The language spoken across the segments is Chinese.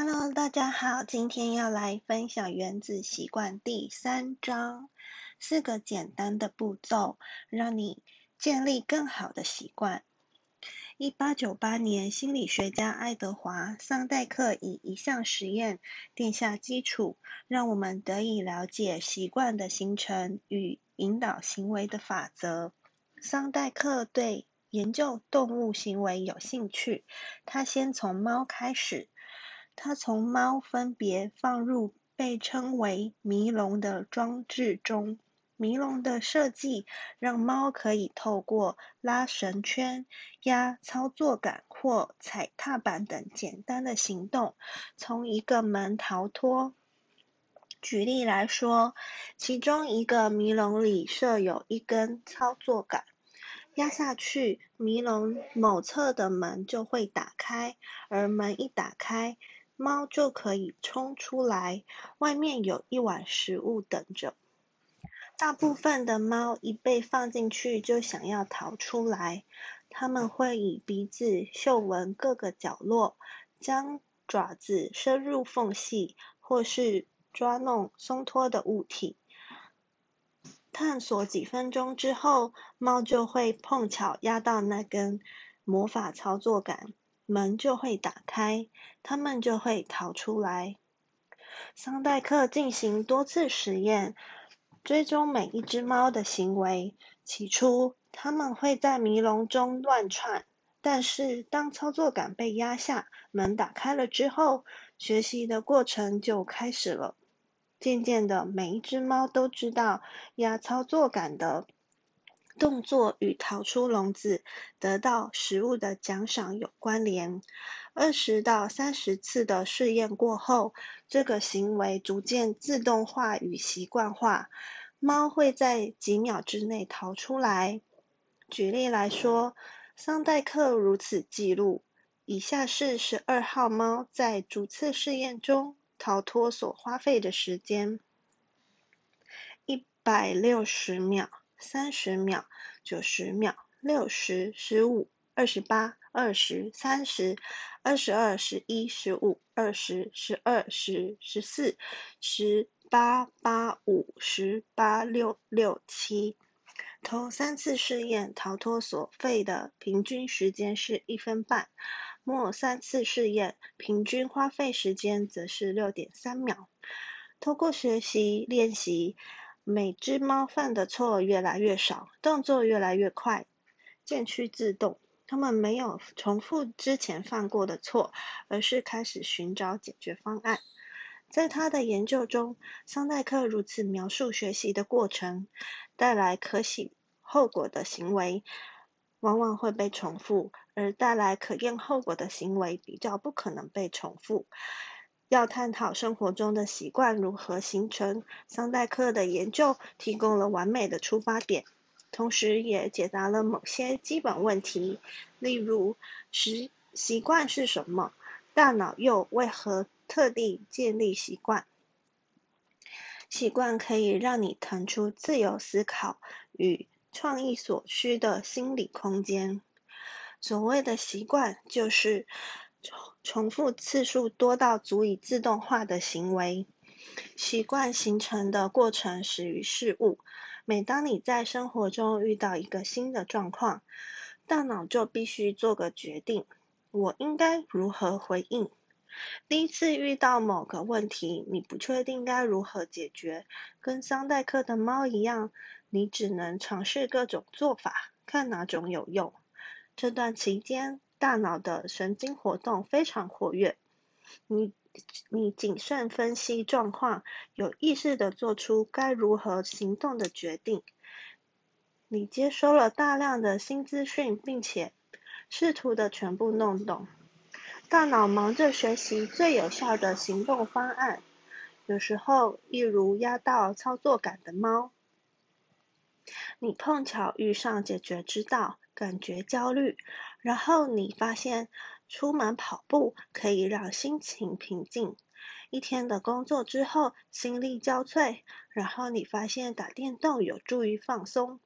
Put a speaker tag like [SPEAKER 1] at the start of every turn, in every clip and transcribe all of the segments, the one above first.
[SPEAKER 1] Hello，大家好，今天要来分享《原子习惯》第三章，四个简单的步骤，让你建立更好的习惯。一八九八年，心理学家爱德华·桑代克以一项实验奠下基础，让我们得以了解习惯的形成与引导行为的法则。桑代克对研究动物行为有兴趣，他先从猫开始。他从猫分别放入被称为迷笼的装置中。迷笼的设计让猫可以透过拉绳圈、压操作杆或踩踏板等简单的行动，从一个门逃脱。举例来说，其中一个迷笼里设有一根操作杆，压下去，迷笼某侧的门就会打开，而门一打开。猫就可以冲出来，外面有一碗食物等着。大部分的猫一被放进去就想要逃出来，它们会以鼻子嗅闻各个角落，将爪子伸入缝隙，或是抓弄松脱的物体。探索几分钟之后，猫就会碰巧压到那根魔法操作杆。门就会打开，它们就会逃出来。桑代克进行多次实验，追踪每一只猫的行为。起初，它们会在迷笼中乱窜，但是当操作杆被压下，门打开了之后，学习的过程就开始了。渐渐的，每一只猫都知道压操作杆的。动作与逃出笼子、得到食物的奖赏有关联。二十到三十次的试验过后，这个行为逐渐自动化与习惯化。猫会在几秒之内逃出来。举例来说，桑代克如此记录：以下是十二号猫在逐次试验中逃脱所花费的时间：一百六十秒。三十秒、九十秒、六十、十五、二十八、二十、三十、二十二、十一、十五、二十、十二、十、十四、十八、八五、十八、六六七。头三次试验逃脱所费的平均时间是一分半，末三次试验平均花费时间则是六点三秒。通过学习练习。每只猫犯的错越来越少，动作越来越快，渐趋自动。它们没有重复之前犯过的错，而是开始寻找解决方案。在他的研究中，桑代克如此描述学习的过程：带来可喜后果的行为往往会被重复，而带来可厌后果的行为比较不可能被重复。要探讨生活中的习惯如何形成，桑代克的研究提供了完美的出发点，同时也解答了某些基本问题，例如习习惯是什么，大脑又为何特地建立习惯？习惯可以让你腾出自由思考与创意所需的心理空间。所谓的习惯，就是。重复次数多到足以自动化的行为，习惯形成的过程始于事物。每当你在生活中遇到一个新的状况，大脑就必须做个决定：我应该如何回应？第一次遇到某个问题，你不确定该如何解决，跟桑代克的猫一样，你只能尝试各种做法，看哪种有用。这段期间。大脑的神经活动非常活跃，你你谨慎分析状况，有意识的做出该如何行动的决定。你接收了大量的新资讯，并且试图的全部弄懂。大脑忙着学习最有效的行动方案，有时候，一如压到操作杆的猫，你碰巧遇上解决之道。感觉焦虑，然后你发现出门跑步可以让心情平静。一天的工作之后心力交瘁，然后你发现打电动有助于放松。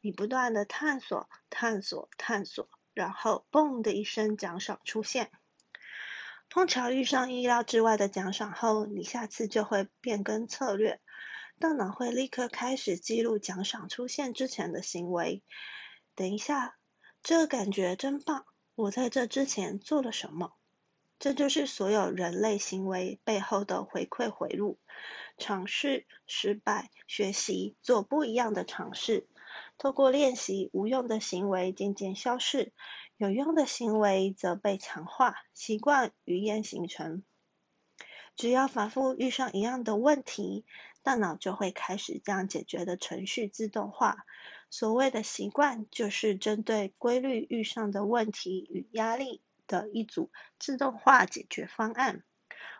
[SPEAKER 1] 你不断的探索、探索、探索，然后嘣的一声奖赏出现。碰巧遇上意料之外的奖赏后，你下次就会变更策略。大脑会立刻开始记录奖赏出现之前的行为。等一下，这个感觉真棒！我在这之前做了什么？这就是所有人类行为背后的回馈回路。尝试、失败、学习、做不一样的尝试。透过练习，无用的行为渐渐消逝，有用的行为则被强化，习惯语言形成。只要反复遇上一样的问题，大脑就会开始将解决的程序自动化。所谓的习惯，就是针对规律遇上的问题与压力的一组自动化解决方案。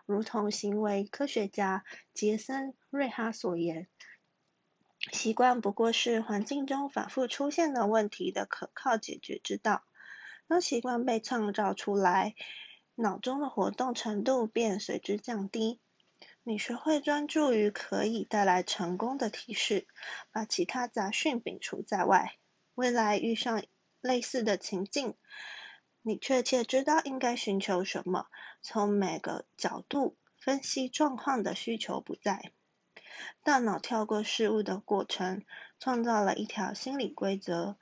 [SPEAKER 1] 如同行为科学家杰森·瑞哈所言。习惯不过是环境中反复出现的问题的可靠解决之道。当习惯被创造出来，脑中的活动程度便随之降低。你学会专注于可以带来成功的提示，把其他杂讯摒除在外。未来遇上类似的情境，你确切知道应该寻求什么，从每个角度分析状况的需求不在。大脑跳过事物的过程，创造了一条心理规则：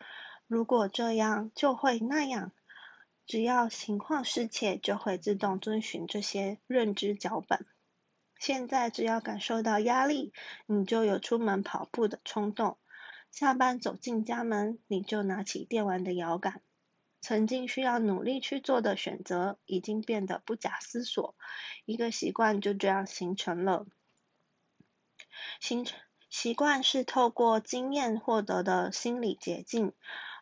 [SPEAKER 1] 如果这样，就会那样。只要情况适切，就会自动遵循这些认知脚本。现在，只要感受到压力，你就有出门跑步的冲动；下班走进家门，你就拿起电玩的摇杆。曾经需要努力去做的选择，已经变得不假思索。一个习惯就这样形成了。形成习惯是透过经验获得的心理捷径。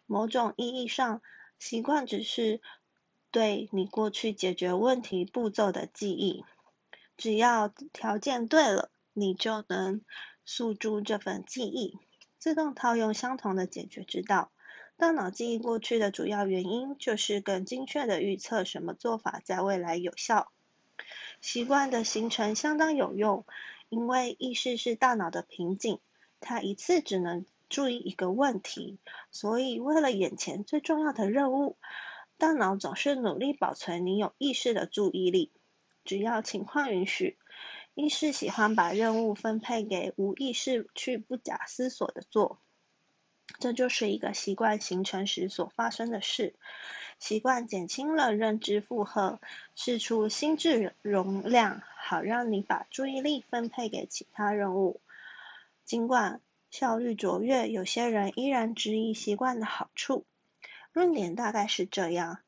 [SPEAKER 1] 某种意义上，习惯只是对你过去解决问题步骤的记忆。只要条件对了，你就能诉诸这份记忆，自动套用相同的解决之道。大脑记忆过去的主要原因，就是更精确的预测什么做法在未来有效。习惯的形成相当有用。因为意识是大脑的瓶颈，它一次只能注意一个问题，所以为了眼前最重要的任务，大脑总是努力保存你有意识的注意力。只要情况允许，意识喜欢把任务分配给无意识去不假思索的做。这就是一个习惯形成时所发生的事。习惯减轻了认知负荷，释出心智容量，好让你把注意力分配给其他任务。尽管效率卓越，有些人依然质疑习惯的好处。论点大概是这样：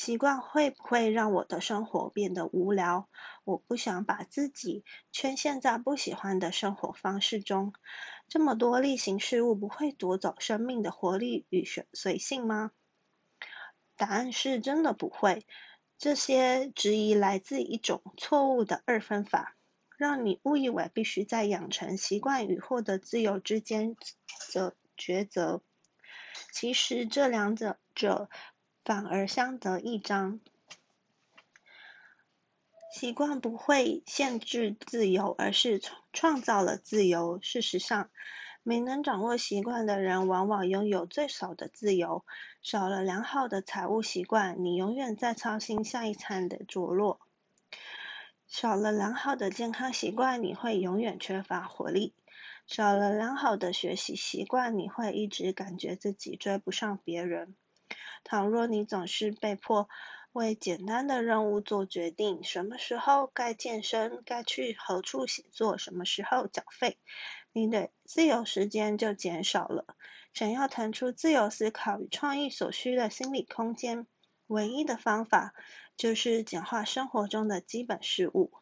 [SPEAKER 1] 习惯会不会让我的生活变得无聊？我不想把自己圈陷在不喜欢的生活方式中。这么多例行事务不会夺走生命的活力与随性吗？答案是真的不会。这些质疑来自一种错误的二分法，让你误以为必须在养成习惯与获得自由之间的抉择。其实这两者者反而相得益彰。习惯不会限制自由，而是创造了自由。事实上，没能掌握习惯的人，往往拥有最少的自由。少了良好的财务习惯，你永远在操心下一餐的着落；少了良好的健康习惯，你会永远缺乏活力；少了良好的学习习惯，你会一直感觉自己追不上别人。倘若你总是被迫为简单的任务做决定，什么时候该健身，该去何处写作，什么时候缴费，你的自由时间就减少了。想要腾出自由思考与创意所需的心理空间，唯一的方法就是简化生活中的基本事物。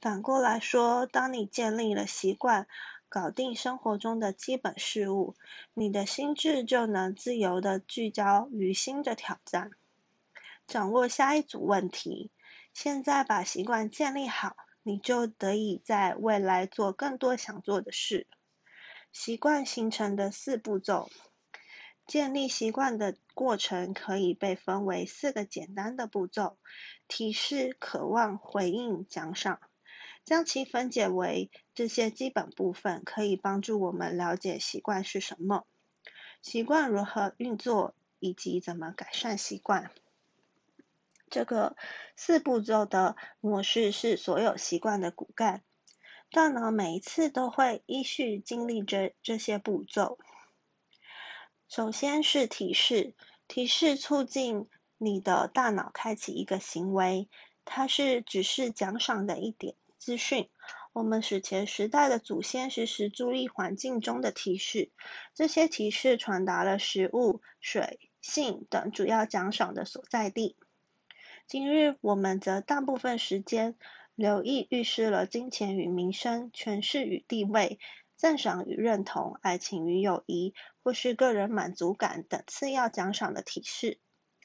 [SPEAKER 1] 反过来说，当你建立了习惯，搞定生活中的基本事物，你的心智就能自由的聚焦于新的挑战。掌握下一组问题。现在把习惯建立好，你就得以在未来做更多想做的事。习惯形成的四步骤。建立习惯的过程可以被分为四个简单的步骤：提示、渴望、回应、奖赏。将其分解为这些基本部分，可以帮助我们了解习惯是什么，习惯如何运作，以及怎么改善习惯。这个四步骤的模式是所有习惯的骨干。大脑每一次都会依序经历这这些步骤。首先是提示，提示促进你的大脑开启一个行为，它是只是奖赏的一点资讯。我们史前时代的祖先时时注意环境中的提示，这些提示传达了食物、水、性等主要奖赏的所在地。今日我们则大部分时间留意预示了金钱与名声、权势与地位。赞赏与认同、爱情与友谊，或是个人满足感等次要奖赏的提示。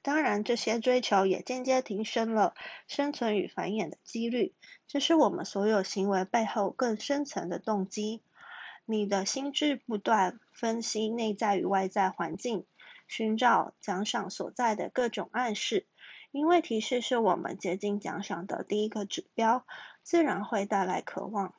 [SPEAKER 1] 当然，这些追求也间接提升了生存与繁衍的几率。这是我们所有行为背后更深层的动机。你的心智不断分析内在与外在环境，寻找奖赏所在的各种暗示。因为提示是我们接近奖赏的第一个指标，自然会带来渴望。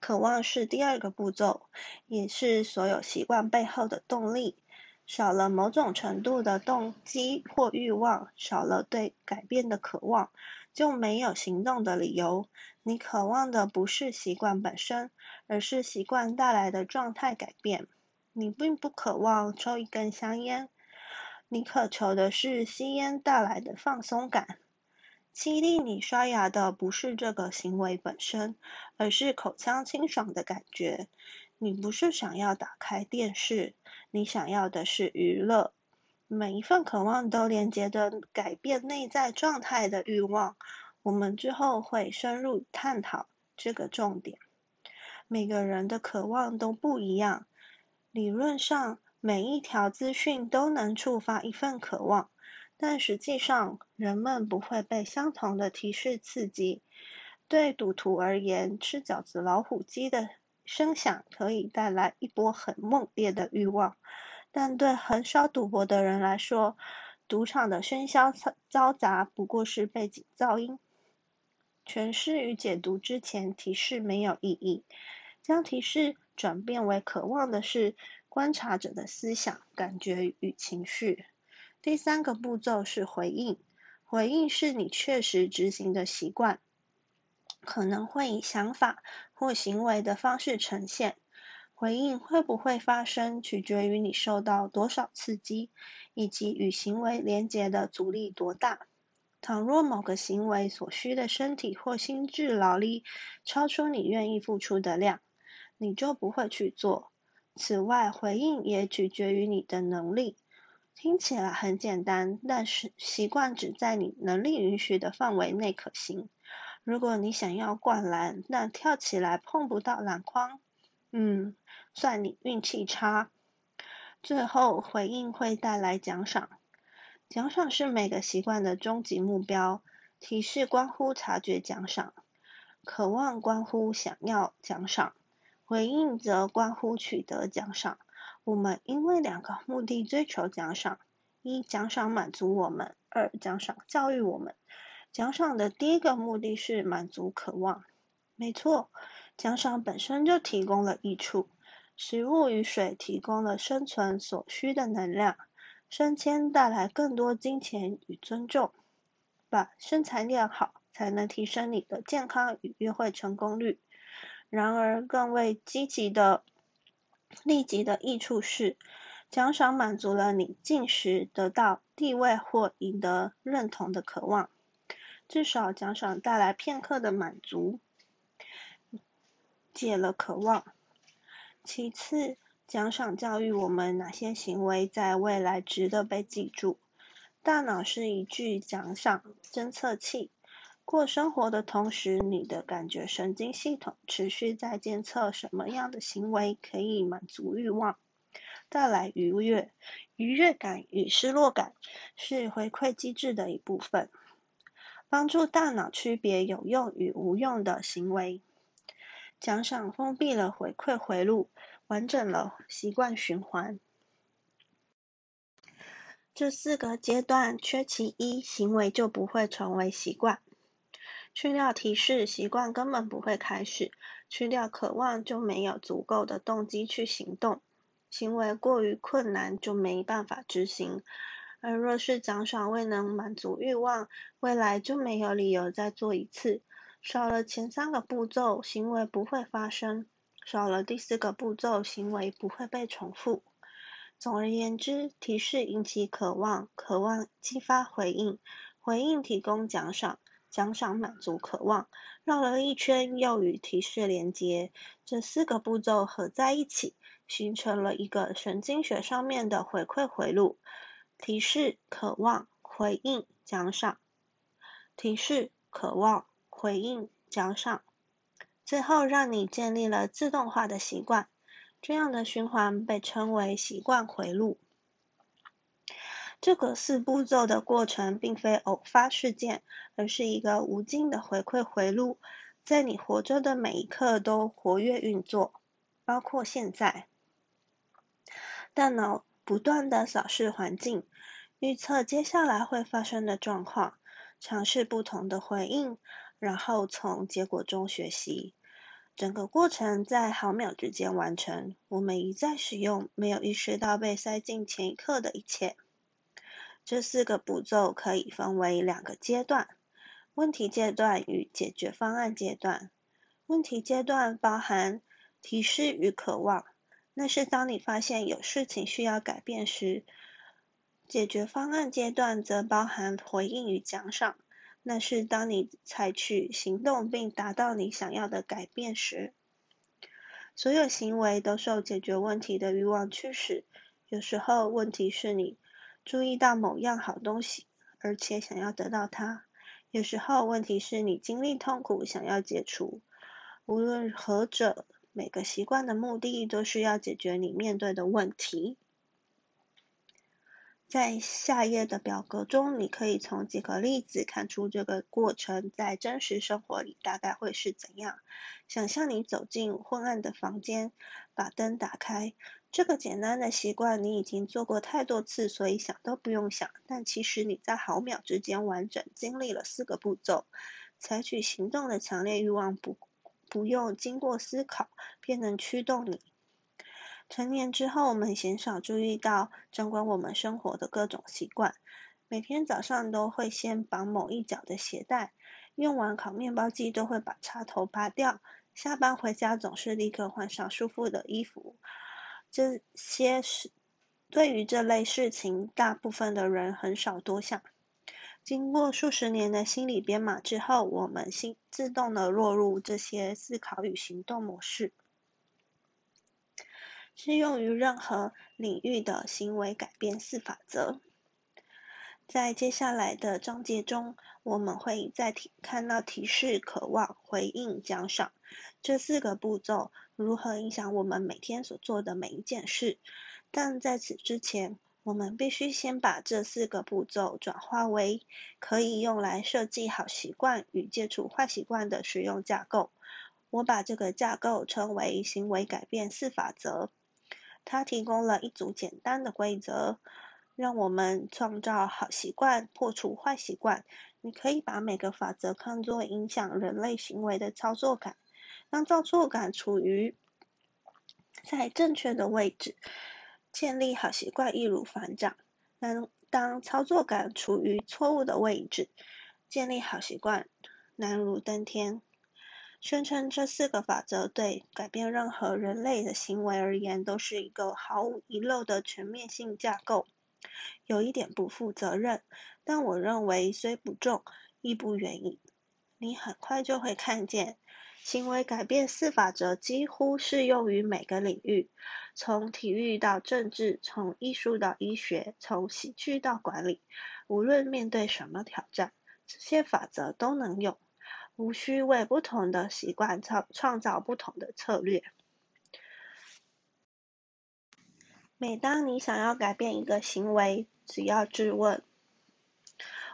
[SPEAKER 1] 渴望是第二个步骤，也是所有习惯背后的动力。少了某种程度的动机或欲望，少了对改变的渴望，就没有行动的理由。你渴望的不是习惯本身，而是习惯带来的状态改变。你并不渴望抽一根香烟，你渴求的是吸烟带来的放松感。激励你刷牙的不是这个行为本身，而是口腔清爽的感觉。你不是想要打开电视，你想要的是娱乐。每一份渴望都连接着改变内在状态的欲望。我们之后会深入探讨这个重点。每个人的渴望都不一样，理论上每一条资讯都能触发一份渴望。但实际上，人们不会被相同的提示刺激。对赌徒而言，吃饺子老虎机的声响可以带来一波很猛烈的欲望；但对很少赌博的人来说，赌场的喧嚣嘈杂不过是背景噪音。诠释与解读之前，提示没有意义。将提示转变为渴望的是观察者的思想、感觉与情绪。第三个步骤是回应，回应是你确实执行的习惯，可能会以想法或行为的方式呈现。回应会不会发生，取决于你受到多少刺激，以及与行为连结的阻力多大。倘若某个行为所需的身体或心智劳力超出你愿意付出的量，你就不会去做。此外，回应也取决于你的能力。听起来很简单，但是习惯只在你能力允许的范围内可行。如果你想要灌篮，但跳起来碰不到篮筐，嗯，算你运气差。最后，回应会带来奖赏。奖赏是每个习惯的终极目标。提示关乎察觉奖赏，渴望关乎想要奖赏，回应则关乎取得奖赏。我们因为两个目的追求奖赏：一、奖赏满足我们；二、奖赏教育我们。奖赏的第一个目的是满足渴望。没错，奖赏本身就提供了益处。食物与水提供了生存所需的能量，升迁带来更多金钱与尊重。把身材练好，才能提升你的健康与约会成功率。然而，更为积极的。立即的益处是，奖赏满足了你进食、得到地位或赢得认同的渴望。至少奖赏带来片刻的满足，解了渴望。其次，奖赏教育我们哪些行为在未来值得被记住。大脑是一具奖赏侦测器。过生活的同时，你的感觉神经系统持续在监测什么样的行为可以满足欲望，带来愉悦。愉悦感与失落感是回馈机制的一部分，帮助大脑区别有用与无用的行为。奖赏封闭了回馈回路，完整了习惯循环。这四个阶段缺其一，行为就不会成为习惯。去掉提示，习惯根本不会开始；去掉渴望，就没有足够的动机去行动。行为过于困难，就没办法执行。而若是奖赏未能满足欲望，未来就没有理由再做一次。少了前三个步骤，行为不会发生；少了第四个步骤，行为不会被重复。总而言之，提示引起渴望，渴望激发回应，回应提供奖赏，奖赏满足渴望，绕了一圈又与提示连接，这四个步骤合在一起，形成了一个神经学上面的回馈回路：提示、渴望、回应、奖赏；提示、渴望、回应、奖赏，最后让你建立了自动化的习惯。这样的循环被称为习惯回路。这个四步骤的过程并非偶发事件，而是一个无尽的回馈回路，在你活着的每一刻都活跃运作，包括现在。大脑不断的扫视环境，预测接下来会发生的状况，尝试不同的回应，然后从结果中学习。整个过程在毫秒之间完成，我们一再使用，没有意识到被塞进前一刻的一切。这四个步骤可以分为两个阶段：问题阶段与解决方案阶段。问题阶段包含提示与渴望，那是当你发现有事情需要改变时；解决方案阶段则包含回应与奖赏。那是当你采取行动并达到你想要的改变时，所有行为都受解决问题的欲望驱使。有时候，问题是你注意到某样好东西，而且想要得到它；有时候，问题是你经历痛苦，想要解除。无论何者，每个习惯的目的都是要解决你面对的问题。在下页的表格中，你可以从几个例子看出这个过程在真实生活里大概会是怎样。想象你走进昏暗的房间，把灯打开。这个简单的习惯你已经做过太多次，所以想都不用想。但其实你在毫秒之间完整经历了四个步骤。采取行动的强烈欲望不不用经过思考便能驱动你。成年之后，我们鲜少注意到掌管我们生活的各种习惯。每天早上都会先绑某一脚的鞋带，用完烤面包机都会把插头拔掉，下班回家总是立刻换上舒服的衣服。这些事，对于这类事情，大部分的人很少多想。经过数十年的心理编码之后，我们心自动的落入这些思考与行动模式。适用于任何领域的行为改变四法则。在接下来的章节中，我们会再提看到提示、渴望、回应、奖赏这四个步骤如何影响我们每天所做的每一件事。但在此之前，我们必须先把这四个步骤转化为可以用来设计好习惯与戒除坏习惯的实用架构。我把这个架构称为行为改变四法则。它提供了一组简单的规则，让我们创造好习惯，破除坏习惯。你可以把每个法则看作影响人类行为的操作感。当操作感处于在正确的位置，建立好习惯易如反掌；当当操作杆处于错误的位置，建立好习惯难如登天。宣称这四个法则对改变任何人类的行为而言都是一个毫无遗漏的全面性架构，有一点不负责任，但我认为虽不重，亦不远矣。你很快就会看见，行为改变四法则几乎适用于每个领域，从体育到政治，从艺术到医学，从喜剧到管理。无论面对什么挑战，这些法则都能用。无需为不同的习惯创创造不同的策略。每当你想要改变一个行为，只要质问：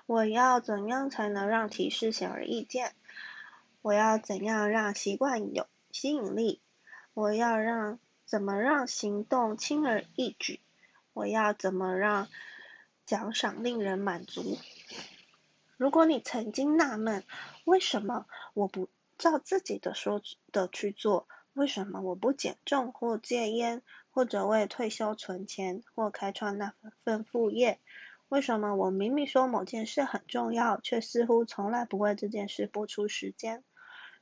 [SPEAKER 1] 我要怎样才能让提示显而易见？我要怎样让习惯有吸引力？我要让怎么让行动轻而易举？我要怎么让奖赏令人满足？如果你曾经纳闷，为什么我不照自己的说的去做？为什么我不减重或戒烟，或者为退休存钱，或开创那份副业？为什么我明明说某件事很重要，却似乎从来不为这件事拨出时间？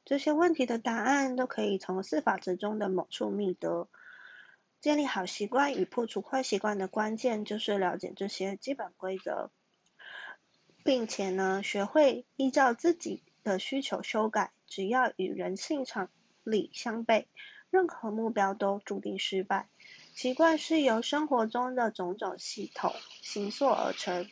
[SPEAKER 1] 这些问题的答案都可以从四法则中的某处觅得。建立好习惯与破除坏习惯的关键，就是了解这些基本规则，并且呢，学会依照自己的需求修改。只要与人性常理相悖，任何目标都注定失败。习惯是由生活中的种种系统形塑而成。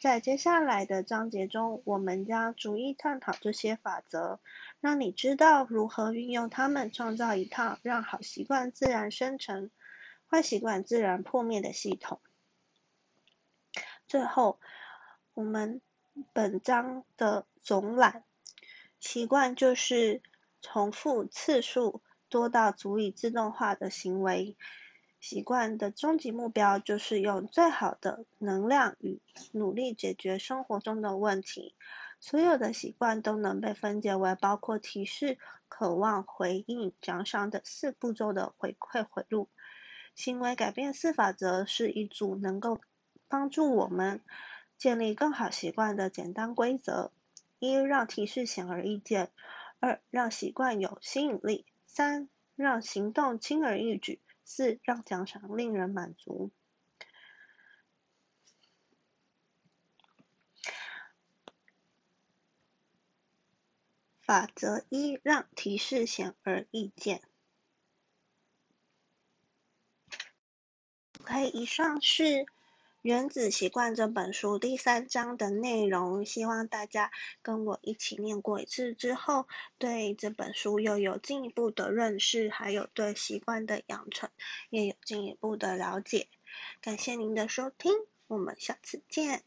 [SPEAKER 1] 在接下来的章节中，我们将逐一探讨这些法则，让你知道如何运用它们，创造一套让好习惯自然生成、坏习惯自然破灭的系统。最后，我们本章的总览：习惯就是重复次数多到足以自动化的行为。习惯的终极目标就是用最好的能量与努力解决生活中的问题。所有的习惯都能被分解为包括提示、渴望、回应、奖赏等四步骤的回馈回路。行为改变四法则是一组能够帮助我们建立更好习惯的简单规则：一、让提示显而易见；二、让习惯有吸引力；三、让行动轻而易举。四、让奖赏令人满足。法则一：让提示显而易见。OK，以上是《原子习惯》这本书第三章的内容。希望大家跟我一起念过一次之后，对这本书又有进一步的认识，还有对习惯的养成也有进一步的了解。感谢您的收听，我们下次见。